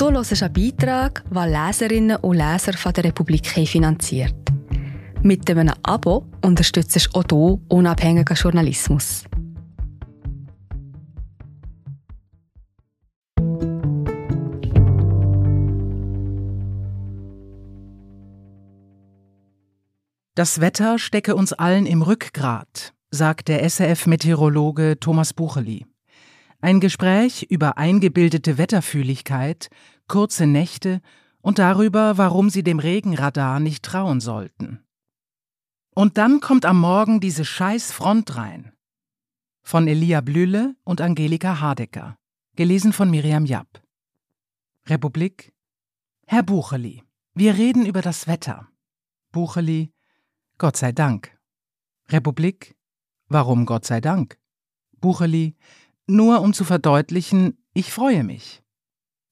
Du hörst einen Beitrag, den Leserinnen und Leser von der Republik finanziert. Mit einem Abo unterstützt du auch du unabhängigen Journalismus. Das Wetter stecke uns allen im Rückgrat, sagt der SRF-Meteorologe Thomas Bucheli. Ein Gespräch über eingebildete Wetterfühligkeit, kurze Nächte und darüber, warum sie dem Regenradar nicht trauen sollten. Und dann kommt am Morgen diese scheiß Front rein. Von Elia Blühle und Angelika Hardecker. Gelesen von Miriam Japp. Republik. Herr Bucheli, wir reden über das Wetter. Bucheli, Gott sei Dank. Republik. Warum Gott sei Dank? Bucheli. Nur um zu verdeutlichen, ich freue mich.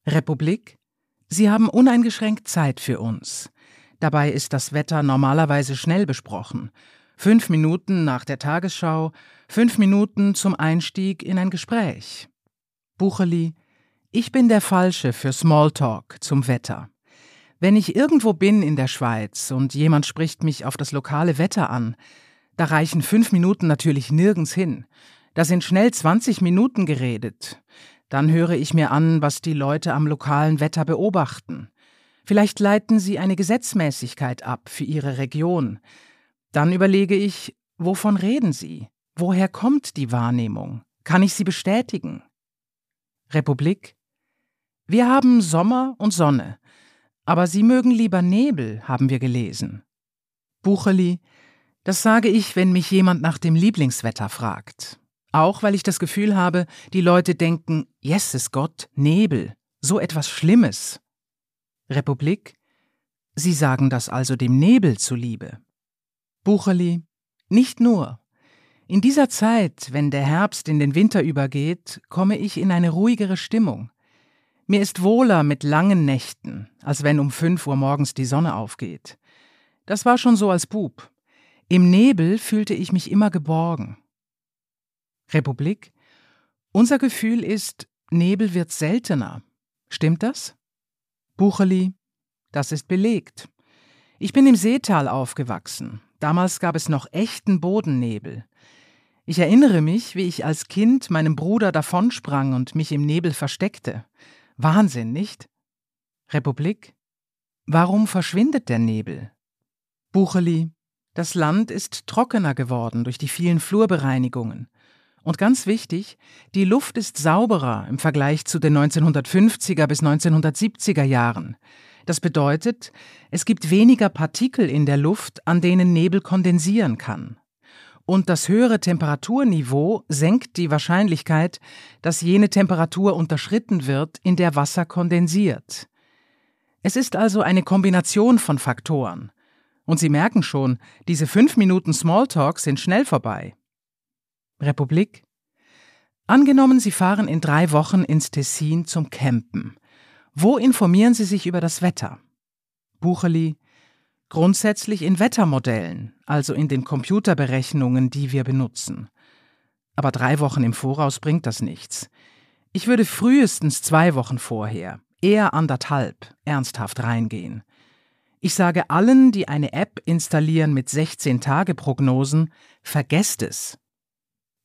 Republik. Sie haben uneingeschränkt Zeit für uns. Dabei ist das Wetter normalerweise schnell besprochen. Fünf Minuten nach der Tagesschau, fünf Minuten zum Einstieg in ein Gespräch. Bucheli. Ich bin der Falsche für Smalltalk zum Wetter. Wenn ich irgendwo bin in der Schweiz und jemand spricht mich auf das lokale Wetter an, da reichen fünf Minuten natürlich nirgends hin. Da sind schnell 20 Minuten geredet. Dann höre ich mir an, was die Leute am lokalen Wetter beobachten. Vielleicht leiten sie eine Gesetzmäßigkeit ab für ihre Region. Dann überlege ich, wovon reden sie? Woher kommt die Wahrnehmung? Kann ich sie bestätigen? Republik Wir haben Sommer und Sonne. Aber Sie mögen lieber Nebel, haben wir gelesen. Bucheli, das sage ich, wenn mich jemand nach dem Lieblingswetter fragt. Auch weil ich das Gefühl habe, die Leute denken, Jesus Gott, Nebel, so etwas Schlimmes. Republik, Sie sagen das also dem Nebel zuliebe. Bucheli, nicht nur. In dieser Zeit, wenn der Herbst in den Winter übergeht, komme ich in eine ruhigere Stimmung. Mir ist wohler mit langen Nächten, als wenn um fünf Uhr morgens die Sonne aufgeht. Das war schon so als Bub. Im Nebel fühlte ich mich immer geborgen. Republik? Unser Gefühl ist, Nebel wird seltener. Stimmt das? Bucheli? Das ist belegt. Ich bin im Seetal aufgewachsen. Damals gab es noch echten Bodennebel. Ich erinnere mich, wie ich als Kind meinem Bruder davonsprang und mich im Nebel versteckte. Wahnsinn, nicht? Republik? Warum verschwindet der Nebel? Bucheli, das Land ist trockener geworden durch die vielen Flurbereinigungen. Und ganz wichtig, die Luft ist sauberer im Vergleich zu den 1950er bis 1970er Jahren. Das bedeutet, es gibt weniger Partikel in der Luft, an denen Nebel kondensieren kann und das höhere Temperaturniveau senkt die Wahrscheinlichkeit, dass jene Temperatur unterschritten wird, in der Wasser kondensiert. Es ist also eine Kombination von Faktoren. Und Sie merken schon, diese fünf Minuten Smalltalk sind schnell vorbei. Republik? Angenommen, Sie fahren in drei Wochen ins Tessin zum Campen. Wo informieren Sie sich über das Wetter? Bucheli, Grundsätzlich in Wettermodellen, also in den Computerberechnungen, die wir benutzen. Aber drei Wochen im Voraus bringt das nichts. Ich würde frühestens zwei Wochen vorher, eher anderthalb, ernsthaft reingehen. Ich sage allen, die eine App installieren mit 16-Tage-Prognosen, vergesst es.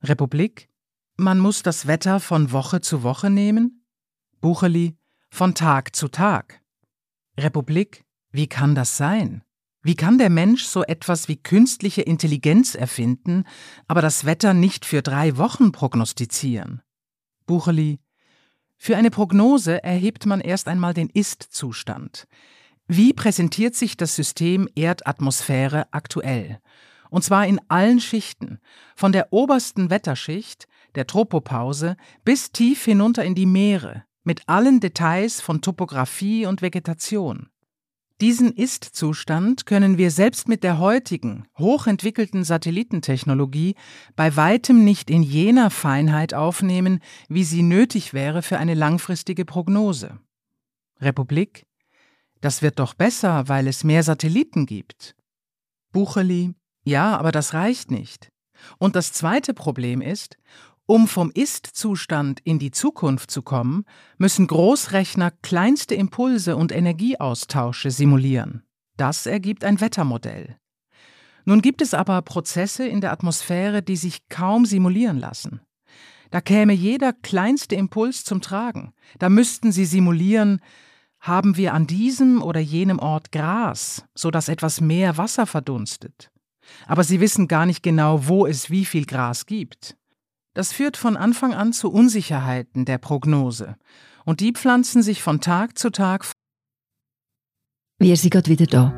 Republik? Man muss das Wetter von Woche zu Woche nehmen? Bucheli? Von Tag zu Tag. Republik? Wie kann das sein? Wie kann der Mensch so etwas wie künstliche Intelligenz erfinden, aber das Wetter nicht für drei Wochen prognostizieren? Bucheli Für eine Prognose erhebt man erst einmal den Ist-Zustand. Wie präsentiert sich das System Erdatmosphäre aktuell? Und zwar in allen Schichten, von der obersten Wetterschicht, der Tropopause, bis tief hinunter in die Meere, mit allen Details von Topographie und Vegetation. Diesen Ist-Zustand können wir selbst mit der heutigen, hochentwickelten Satellitentechnologie bei weitem nicht in jener Feinheit aufnehmen, wie sie nötig wäre für eine langfristige Prognose. Republik? Das wird doch besser, weil es mehr Satelliten gibt. Bucheli? Ja, aber das reicht nicht. Und das zweite Problem ist, Um vom Ist-Zustand in die Zukunft zu kommen, müssen Großrechner kleinste Impulse und Energieaustausche simulieren. Das ergibt ein Wettermodell. Nun gibt es aber Prozesse in der Atmosphäre, die sich kaum simulieren lassen. Da käme jeder kleinste Impuls zum Tragen. Da müssten Sie simulieren, haben wir an diesem oder jenem Ort Gras, so dass etwas mehr Wasser verdunstet. Aber Sie wissen gar nicht genau, wo es wie viel Gras gibt. Das führt von Anfang an zu Unsicherheiten der Prognose. Und die pflanzen sich von Tag zu Tag. Wir sind gerade wieder da.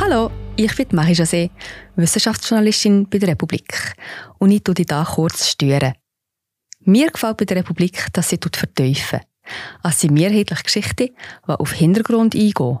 Hallo, ich bin Marie José, Wissenschaftsjournalistin bei der Republik. Und ich tue dich hier kurz stören. Mir gefällt bei der Republik, dass sie vertiefen. Es sind mehrheitliche Geschichten, die auf Hintergrund eingehen.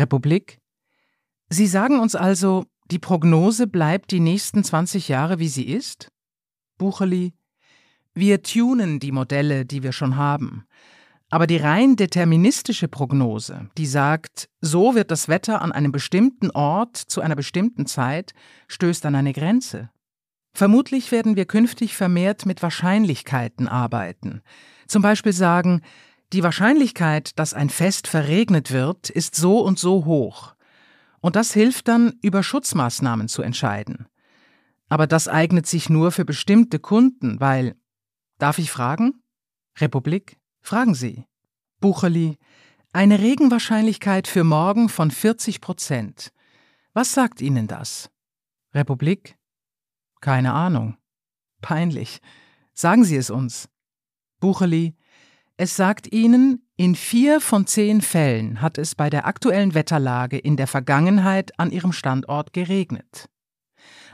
Republik? Sie sagen uns also, die Prognose bleibt die nächsten 20 Jahre, wie sie ist? Bucheli, wir tunen die Modelle, die wir schon haben. Aber die rein deterministische Prognose, die sagt, so wird das Wetter an einem bestimmten Ort zu einer bestimmten Zeit, stößt an eine Grenze. Vermutlich werden wir künftig vermehrt mit Wahrscheinlichkeiten arbeiten. Zum Beispiel sagen, die Wahrscheinlichkeit, dass ein Fest verregnet wird, ist so und so hoch. Und das hilft dann, über Schutzmaßnahmen zu entscheiden. Aber das eignet sich nur für bestimmte Kunden, weil. Darf ich fragen? Republik? Fragen Sie. Bucherli, eine Regenwahrscheinlichkeit für morgen von 40 Prozent. Was sagt Ihnen das? Republik? Keine Ahnung. Peinlich. Sagen Sie es uns. Bucherli, es sagt Ihnen, in vier von zehn Fällen hat es bei der aktuellen Wetterlage in der Vergangenheit an Ihrem Standort geregnet.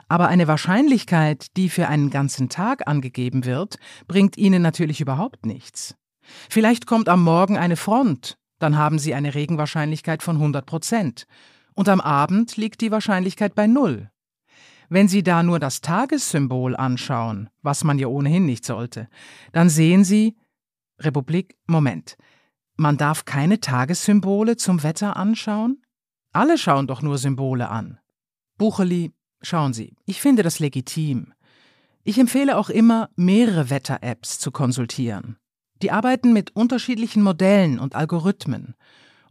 Aber eine Wahrscheinlichkeit, die für einen ganzen Tag angegeben wird, bringt Ihnen natürlich überhaupt nichts. Vielleicht kommt am Morgen eine Front, dann haben Sie eine Regenwahrscheinlichkeit von 100 Prozent. Und am Abend liegt die Wahrscheinlichkeit bei Null. Wenn Sie da nur das Tagessymbol anschauen, was man ja ohnehin nicht sollte, dann sehen Sie, Republik, Moment. Man darf keine Tagessymbole zum Wetter anschauen? Alle schauen doch nur Symbole an. Bucheli, schauen Sie, ich finde das legitim. Ich empfehle auch immer, mehrere Wetter-Apps zu konsultieren. Die arbeiten mit unterschiedlichen Modellen und Algorithmen.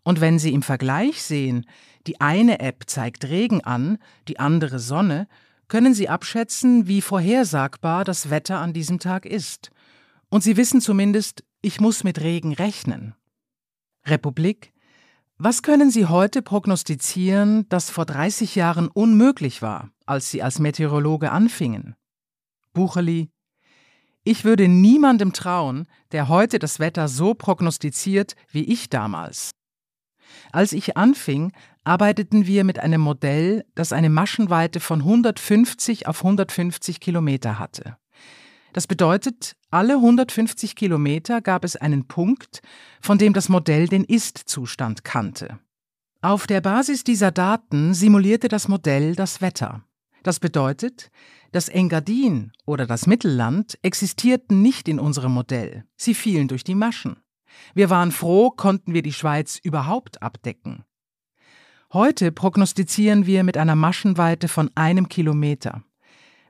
Und wenn Sie im Vergleich sehen, die eine App zeigt Regen an, die andere Sonne, können Sie abschätzen, wie vorhersagbar das Wetter an diesem Tag ist. Und Sie wissen zumindest, ich muss mit Regen rechnen. Republik Was können Sie heute prognostizieren, das vor 30 Jahren unmöglich war, als Sie als Meteorologe anfingen? Bucherli Ich würde niemandem trauen, der heute das Wetter so prognostiziert wie ich damals. Als ich anfing, arbeiteten wir mit einem Modell, das eine Maschenweite von 150 auf 150 Kilometer hatte. Das bedeutet, alle 150 Kilometer gab es einen Punkt, von dem das Modell den Ist-Zustand kannte. Auf der Basis dieser Daten simulierte das Modell das Wetter. Das bedeutet, das Engadin oder das Mittelland existierten nicht in unserem Modell, sie fielen durch die Maschen. Wir waren froh, konnten wir die Schweiz überhaupt abdecken. Heute prognostizieren wir mit einer Maschenweite von einem Kilometer.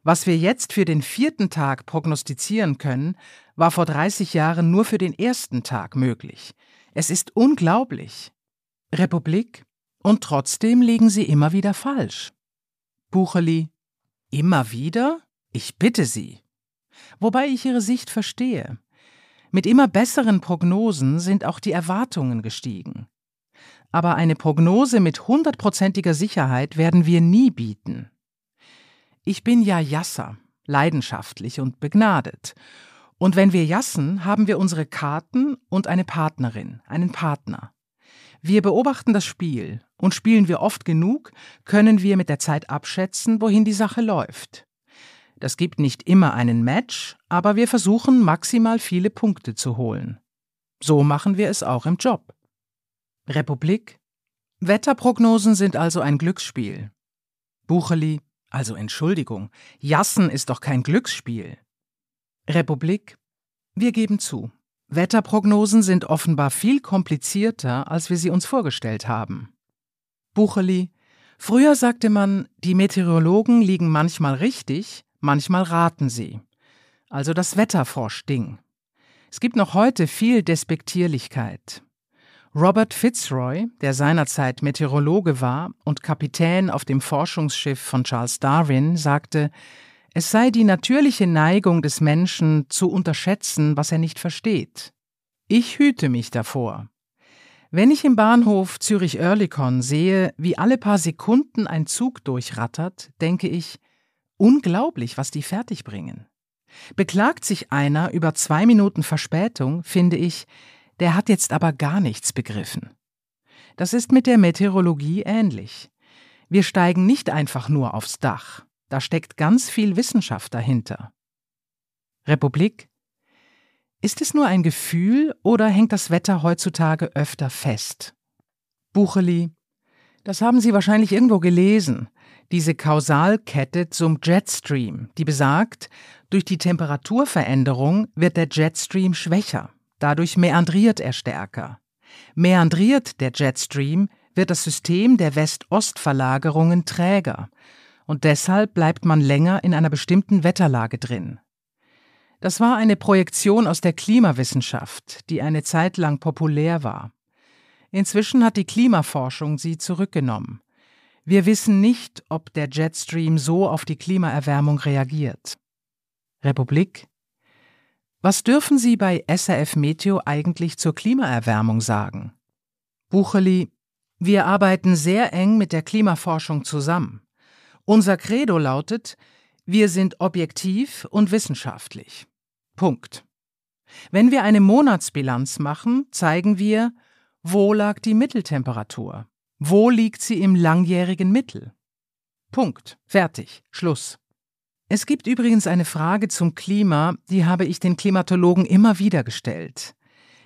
Was wir jetzt für den vierten Tag prognostizieren können, war vor 30 Jahren nur für den ersten Tag möglich. Es ist unglaublich. Republik? Und trotzdem liegen Sie immer wieder falsch. Bucheli? Immer wieder? Ich bitte Sie. Wobei ich Ihre Sicht verstehe. Mit immer besseren Prognosen sind auch die Erwartungen gestiegen. Aber eine Prognose mit hundertprozentiger Sicherheit werden wir nie bieten. Ich bin ja Jasser, leidenschaftlich und begnadet. Und wenn wir jassen, haben wir unsere Karten und eine Partnerin, einen Partner. Wir beobachten das Spiel Und spielen wir oft genug, können wir mit der Zeit abschätzen, wohin die Sache läuft. Das gibt nicht immer einen Match, aber wir versuchen maximal viele Punkte zu holen. So machen wir es auch im Job. Republik Wetterprognosen sind also ein Glücksspiel. Bucheli, also Entschuldigung, Jassen ist doch kein Glücksspiel. Republik Wir geben zu. Wetterprognosen sind offenbar viel komplizierter, als wir sie uns vorgestellt haben. Bucheli Früher sagte man, die Meteorologen liegen manchmal richtig, manchmal raten sie. Also das Wetterforschding. Es gibt noch heute viel Despektierlichkeit. Robert Fitzroy, der seinerzeit Meteorologe war und Kapitän auf dem Forschungsschiff von Charles Darwin, sagte, es sei die natürliche Neigung des Menschen zu unterschätzen, was er nicht versteht. Ich hüte mich davor. Wenn ich im Bahnhof Zürich-Oerlikon sehe, wie alle paar Sekunden ein Zug durchrattert, denke ich, unglaublich, was die fertigbringen. Beklagt sich einer über zwei Minuten Verspätung, finde ich, der hat jetzt aber gar nichts begriffen. Das ist mit der Meteorologie ähnlich. Wir steigen nicht einfach nur aufs Dach, da steckt ganz viel Wissenschaft dahinter. Republik Ist es nur ein Gefühl oder hängt das Wetter heutzutage öfter fest? Bucheli Das haben Sie wahrscheinlich irgendwo gelesen. Diese Kausalkette zum Jetstream, die besagt, durch die Temperaturveränderung wird der Jetstream schwächer. Dadurch meandriert er stärker. Meandriert der Jetstream, wird das System der West-Ost-Verlagerungen träger und deshalb bleibt man länger in einer bestimmten Wetterlage drin. Das war eine Projektion aus der Klimawissenschaft, die eine Zeit lang populär war. Inzwischen hat die Klimaforschung sie zurückgenommen. Wir wissen nicht, ob der Jetstream so auf die Klimaerwärmung reagiert. Republik was dürfen Sie bei SRF Meteo eigentlich zur Klimaerwärmung sagen? Bucheli, wir arbeiten sehr eng mit der Klimaforschung zusammen. Unser Credo lautet, wir sind objektiv und wissenschaftlich. Punkt. Wenn wir eine Monatsbilanz machen, zeigen wir, wo lag die Mitteltemperatur? Wo liegt sie im langjährigen Mittel? Punkt. Fertig. Schluss. Es gibt übrigens eine Frage zum Klima, die habe ich den Klimatologen immer wieder gestellt.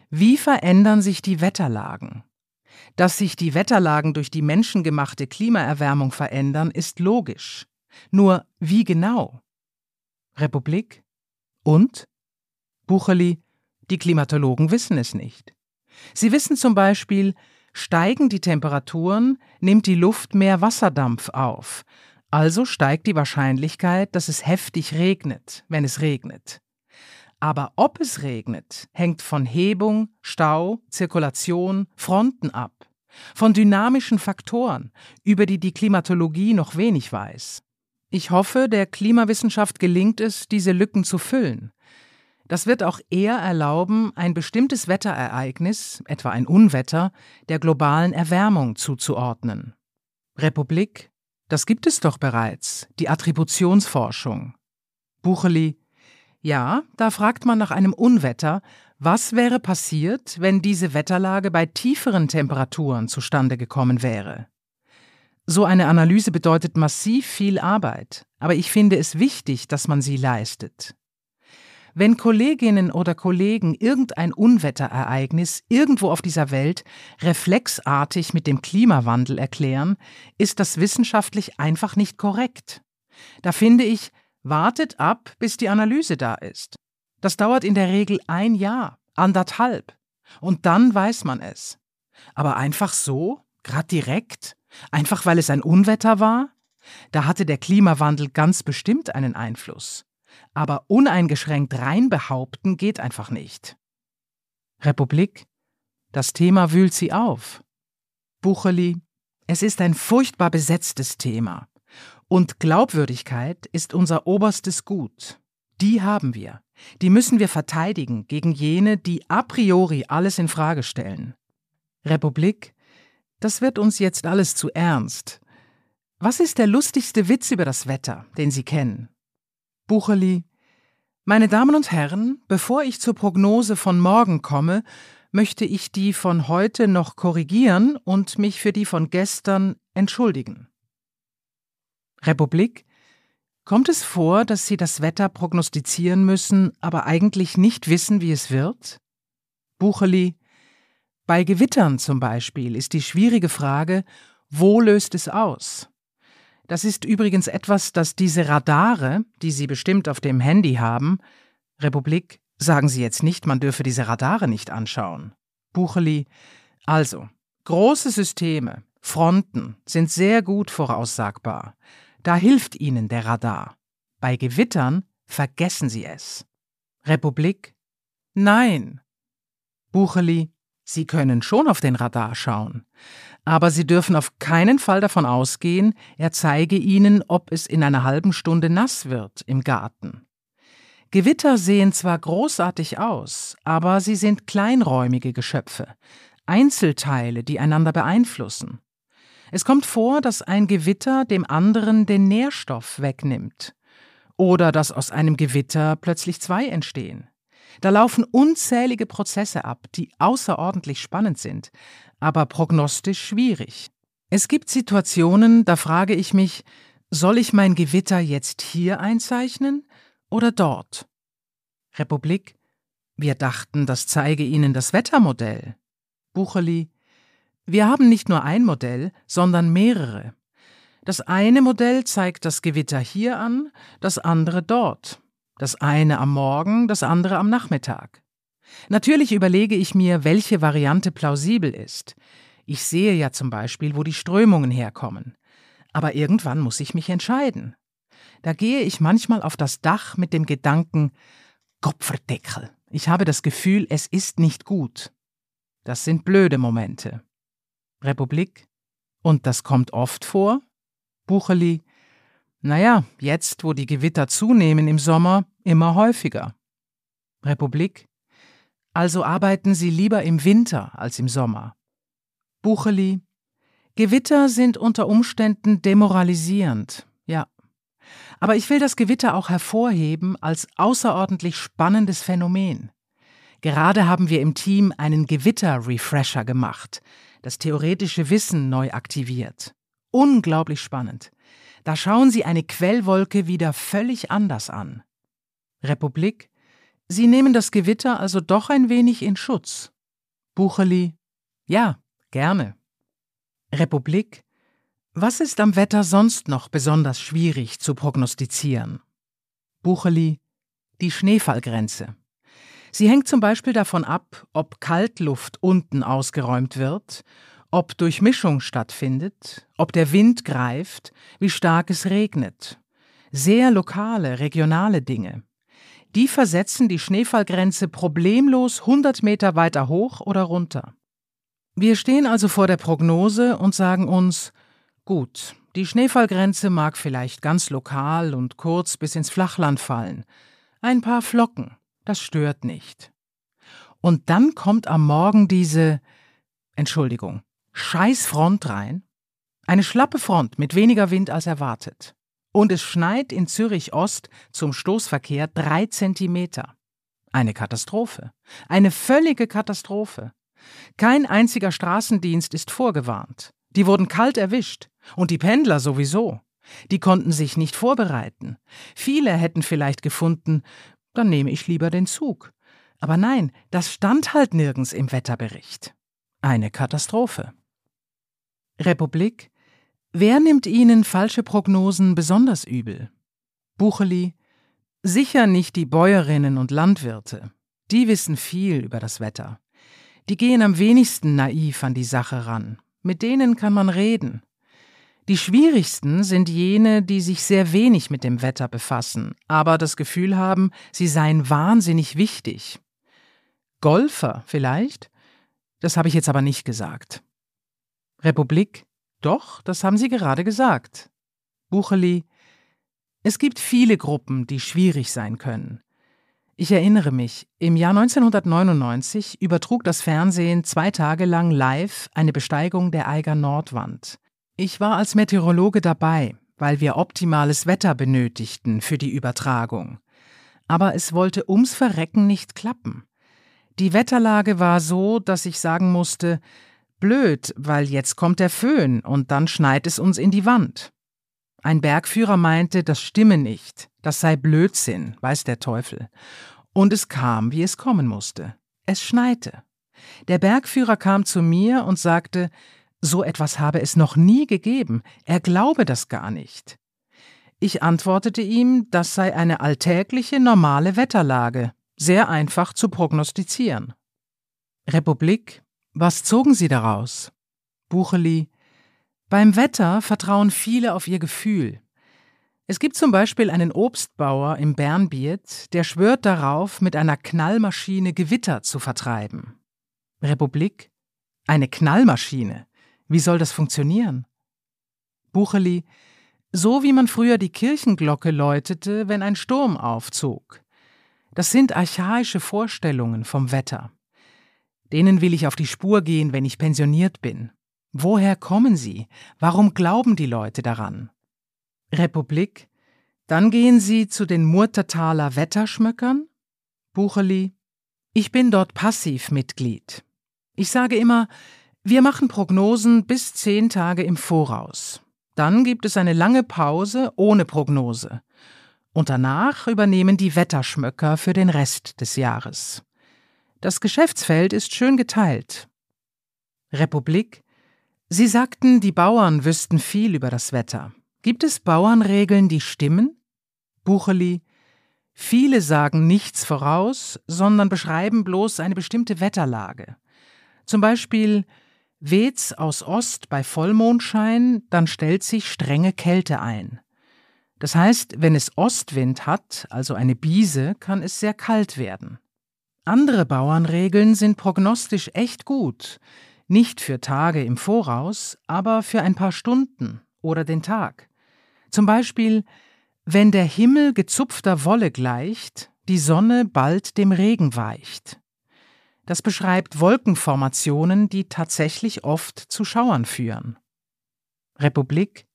Wie verändern sich die Wetterlagen? Dass sich die Wetterlagen durch die menschengemachte Klimaerwärmung verändern, ist logisch. Nur wie genau? Republik? Und? Bucherli, die Klimatologen wissen es nicht. Sie wissen zum Beispiel, steigen die Temperaturen, nimmt die Luft mehr Wasserdampf auf, also steigt die Wahrscheinlichkeit, dass es heftig regnet, wenn es regnet. Aber ob es regnet, hängt von Hebung, Stau, Zirkulation, Fronten ab, von dynamischen Faktoren, über die die Klimatologie noch wenig weiß. Ich hoffe, der Klimawissenschaft gelingt es, diese Lücken zu füllen. Das wird auch eher erlauben, ein bestimmtes Wetterereignis, etwa ein Unwetter, der globalen Erwärmung zuzuordnen. Republik, das gibt es doch bereits, die Attributionsforschung. Bucheli, ja, da fragt man nach einem Unwetter, was wäre passiert, wenn diese Wetterlage bei tieferen Temperaturen zustande gekommen wäre? So eine Analyse bedeutet massiv viel Arbeit, aber ich finde es wichtig, dass man sie leistet. Wenn Kolleginnen oder Kollegen irgendein Unwetterereignis irgendwo auf dieser Welt reflexartig mit dem Klimawandel erklären, ist das wissenschaftlich einfach nicht korrekt. Da finde ich, wartet ab, bis die Analyse da ist. Das dauert in der Regel ein Jahr, anderthalb. Und dann weiß man es. Aber einfach so, grad direkt, einfach weil es ein Unwetter war? Da hatte der Klimawandel ganz bestimmt einen Einfluss aber uneingeschränkt rein behaupten geht einfach nicht. Republik, das Thema wühlt sie auf. Bucheli, es ist ein furchtbar besetztes Thema. Und Glaubwürdigkeit ist unser oberstes Gut. Die haben wir. Die müssen wir verteidigen gegen jene, die a priori alles in Frage stellen. Republik, das wird uns jetzt alles zu ernst. Was ist der lustigste Witz über das Wetter, den Sie kennen? Bucherli. Meine Damen und Herren, bevor ich zur Prognose von morgen komme, möchte ich die von heute noch korrigieren und mich für die von gestern entschuldigen. Republik Kommt es vor, dass Sie das Wetter prognostizieren müssen, aber eigentlich nicht wissen, wie es wird? Bucheli Bei Gewittern zum Beispiel ist die schwierige Frage, wo löst es aus? Das ist übrigens etwas, das diese Radare, die Sie bestimmt auf dem Handy haben, Republik, sagen Sie jetzt nicht, man dürfe diese Radare nicht anschauen. Bucheli Also, große Systeme, Fronten sind sehr gut voraussagbar. Da hilft Ihnen der Radar. Bei Gewittern vergessen Sie es. Republik? Nein. Bucheli, Sie können schon auf den Radar schauen, aber Sie dürfen auf keinen Fall davon ausgehen, er zeige Ihnen, ob es in einer halben Stunde nass wird im Garten. Gewitter sehen zwar großartig aus, aber sie sind kleinräumige Geschöpfe, Einzelteile, die einander beeinflussen. Es kommt vor, dass ein Gewitter dem anderen den Nährstoff wegnimmt. Oder dass aus einem Gewitter plötzlich zwei entstehen. Da laufen unzählige Prozesse ab, die außerordentlich spannend sind, aber prognostisch schwierig. Es gibt Situationen, da frage ich mich, soll ich mein Gewitter jetzt hier einzeichnen oder dort? Republik, wir dachten, das zeige Ihnen das Wettermodell. Bucheli, wir haben nicht nur ein Modell, sondern mehrere. Das eine Modell zeigt das Gewitter hier an, das andere dort. Das eine am Morgen, das andere am Nachmittag. Natürlich überlege ich mir, welche Variante plausibel ist. Ich sehe ja zum Beispiel, wo die Strömungen herkommen. Aber irgendwann muss ich mich entscheiden. Da gehe ich manchmal auf das Dach mit dem Gedanken, Kopferdeckel, ich habe das Gefühl, es ist nicht gut. Das sind blöde Momente. Republik. Und das kommt oft vor? Bucheli. Naja, jetzt, wo die Gewitter zunehmen im Sommer, immer häufiger. Republik. Also arbeiten Sie lieber im Winter als im Sommer. Bucheli. Gewitter sind unter Umständen demoralisierend, ja. Aber ich will das Gewitter auch hervorheben als außerordentlich spannendes Phänomen. Gerade haben wir im Team einen Gewitter-Refresher gemacht, das theoretische Wissen neu aktiviert. Unglaublich spannend. Da schauen Sie eine Quellwolke wieder völlig anders an. Republik, Sie nehmen das Gewitter also doch ein wenig in Schutz. Bucheli, ja, gerne. Republik, was ist am Wetter sonst noch besonders schwierig zu prognostizieren? Bucheli, die Schneefallgrenze. Sie hängt zum Beispiel davon ab, ob Kaltluft unten ausgeräumt wird, ob Durchmischung stattfindet, ob der Wind greift, wie stark es regnet. Sehr lokale, regionale Dinge. Die versetzen die Schneefallgrenze problemlos 100 Meter weiter hoch oder runter. Wir stehen also vor der Prognose und sagen uns, gut, die Schneefallgrenze mag vielleicht ganz lokal und kurz bis ins Flachland fallen. Ein paar Flocken, das stört nicht. Und dann kommt am Morgen diese, Entschuldigung, Scheißfront rein, eine schlappe Front mit weniger Wind als erwartet. Und es schneit in Zürich Ost zum Stoßverkehr drei Zentimeter. Eine Katastrophe. Eine völlige Katastrophe. Kein einziger Straßendienst ist vorgewarnt. Die wurden kalt erwischt. Und die Pendler sowieso. Die konnten sich nicht vorbereiten. Viele hätten vielleicht gefunden, dann nehme ich lieber den Zug. Aber nein, das stand halt nirgends im Wetterbericht. Eine Katastrophe. Republik Wer nimmt Ihnen falsche Prognosen besonders übel? Bucheli Sicher nicht die Bäuerinnen und Landwirte. Die wissen viel über das Wetter. Die gehen am wenigsten naiv an die Sache ran. Mit denen kann man reden. Die schwierigsten sind jene, die sich sehr wenig mit dem Wetter befassen, aber das Gefühl haben, sie seien wahnsinnig wichtig. Golfer vielleicht? Das habe ich jetzt aber nicht gesagt. Republik? Doch, das haben Sie gerade gesagt. Bucheli? Es gibt viele Gruppen, die schwierig sein können. Ich erinnere mich, im Jahr 1999 übertrug das Fernsehen zwei Tage lang live eine Besteigung der Eiger Nordwand. Ich war als Meteorologe dabei, weil wir optimales Wetter benötigten für die Übertragung. Aber es wollte ums Verrecken nicht klappen. Die Wetterlage war so, dass ich sagen musste, blöd, weil jetzt kommt der Föhn und dann schneit es uns in die Wand. Ein Bergführer meinte, das stimme nicht, das sei Blödsinn, weiß der Teufel. Und es kam, wie es kommen musste. Es schneite. Der Bergführer kam zu mir und sagte, so etwas habe es noch nie gegeben, er glaube das gar nicht. Ich antwortete ihm, das sei eine alltägliche, normale Wetterlage, sehr einfach zu prognostizieren. Republik, was zogen Sie daraus? Bucheli, beim Wetter vertrauen viele auf ihr Gefühl. Es gibt zum Beispiel einen Obstbauer im Bernbiet, der schwört darauf, mit einer Knallmaschine Gewitter zu vertreiben. Republik? Eine Knallmaschine? Wie soll das funktionieren? Bucheli, so wie man früher die Kirchenglocke läutete, wenn ein Sturm aufzog. Das sind archaische Vorstellungen vom Wetter. Denen will ich auf die Spur gehen, wenn ich pensioniert bin. Woher kommen sie? Warum glauben die Leute daran? Republik? Dann gehen Sie zu den Murtertaler Wetterschmöckern? Bucherli? Ich bin dort Passivmitglied. Ich sage immer, wir machen Prognosen bis zehn Tage im Voraus. Dann gibt es eine lange Pause ohne Prognose. Und danach übernehmen die Wetterschmöcker für den Rest des Jahres. Das Geschäftsfeld ist schön geteilt. Republik Sie sagten, die Bauern wüssten viel über das Wetter. Gibt es Bauernregeln, die stimmen? Bucheli Viele sagen nichts voraus, sondern beschreiben bloß eine bestimmte Wetterlage. Zum Beispiel Weht's aus Ost bei Vollmondschein, dann stellt sich strenge Kälte ein. Das heißt, wenn es Ostwind hat, also eine Biese, kann es sehr kalt werden. Andere Bauernregeln sind prognostisch echt gut, nicht für Tage im Voraus, aber für ein paar Stunden oder den Tag. Zum Beispiel, wenn der Himmel gezupfter Wolle gleicht, die Sonne bald dem Regen weicht. Das beschreibt Wolkenformationen, die tatsächlich oft zu Schauern führen. Republik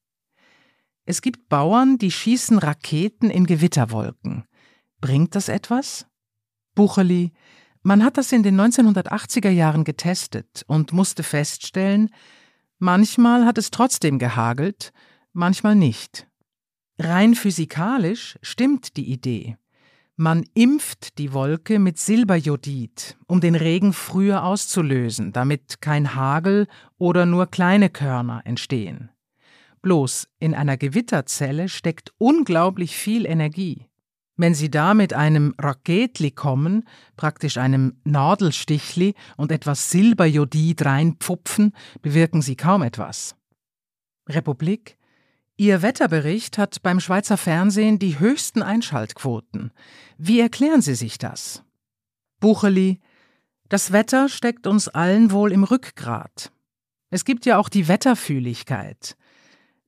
Es gibt Bauern, die schießen Raketen in Gewitterwolken. Bringt das etwas? Bucheli Man hat das in den 1980er Jahren getestet und musste feststellen, manchmal hat es trotzdem gehagelt, manchmal nicht. Rein physikalisch stimmt die Idee. Man impft die Wolke mit Silberjodid, um den Regen früher auszulösen, damit kein Hagel oder nur kleine Körner entstehen. Bloß in einer Gewitterzelle steckt unglaublich viel Energie. Wenn Sie da mit einem Raketli kommen, praktisch einem Nadelstichli und etwas Silberjodid reinpfupfen, bewirken Sie kaum etwas. Republik Ihr Wetterbericht hat beim Schweizer Fernsehen die höchsten Einschaltquoten. Wie erklären Sie sich das? Bucheli, das Wetter steckt uns allen wohl im Rückgrat. Es gibt ja auch die Wetterfühligkeit.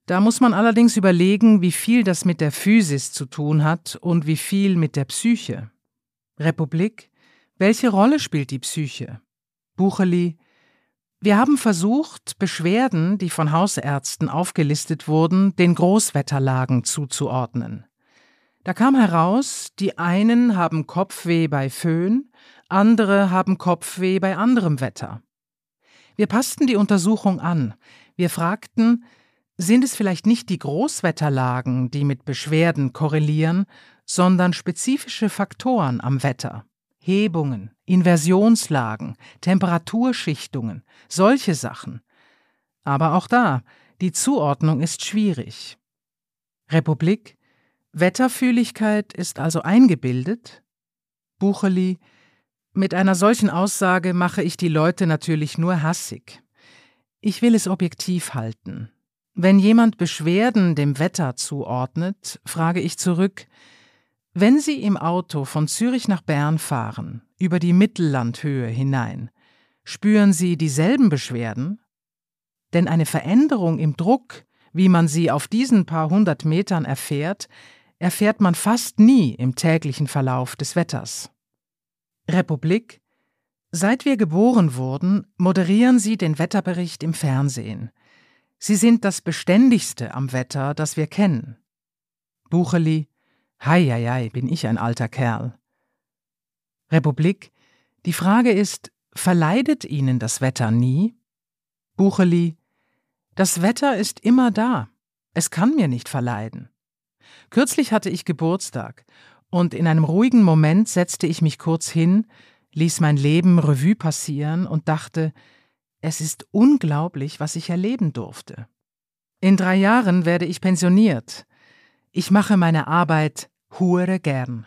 Da muss man allerdings überlegen, wie viel das mit der Physis zu tun hat und wie viel mit der Psyche. Republik, welche Rolle spielt die Psyche? Bucheli, wir haben versucht, Beschwerden, die von Hausärzten aufgelistet wurden, den Großwetterlagen zuzuordnen. Da kam heraus, die einen haben Kopfweh bei Föhn, andere haben Kopfweh bei anderem Wetter. Wir passten die Untersuchung an. Wir fragten, sind es vielleicht nicht die Großwetterlagen, die mit Beschwerden korrelieren, sondern spezifische Faktoren am Wetter? Hebungen, Inversionslagen, Temperaturschichtungen, solche Sachen. Aber auch da, die Zuordnung ist schwierig. Republik, Wetterfühligkeit ist also eingebildet? Bucheli, mit einer solchen Aussage mache ich die Leute natürlich nur hassig. Ich will es objektiv halten. Wenn jemand Beschwerden dem Wetter zuordnet, frage ich zurück, wenn Sie im Auto von Zürich nach Bern fahren, über die Mittellandhöhe hinein, spüren Sie dieselben Beschwerden? Denn eine Veränderung im Druck, wie man sie auf diesen paar hundert Metern erfährt, erfährt man fast nie im täglichen Verlauf des Wetters. Republik Seit wir geboren wurden, moderieren Sie den Wetterbericht im Fernsehen. Sie sind das Beständigste am Wetter, das wir kennen. Bucheli Heieiei, bin ich ein alter Kerl. Republik, Die Frage ist, verleidet Ihnen das Wetter nie? Bucheli, das Wetter ist immer da. Es kann mir nicht verleiden. Kürzlich hatte ich Geburtstag und in einem ruhigen Moment setzte ich mich kurz hin, ließ mein Leben Revue passieren und dachte, es ist unglaublich, was ich erleben durfte. In drei Jahren werde ich pensioniert. Ich mache meine Arbeit hure gern.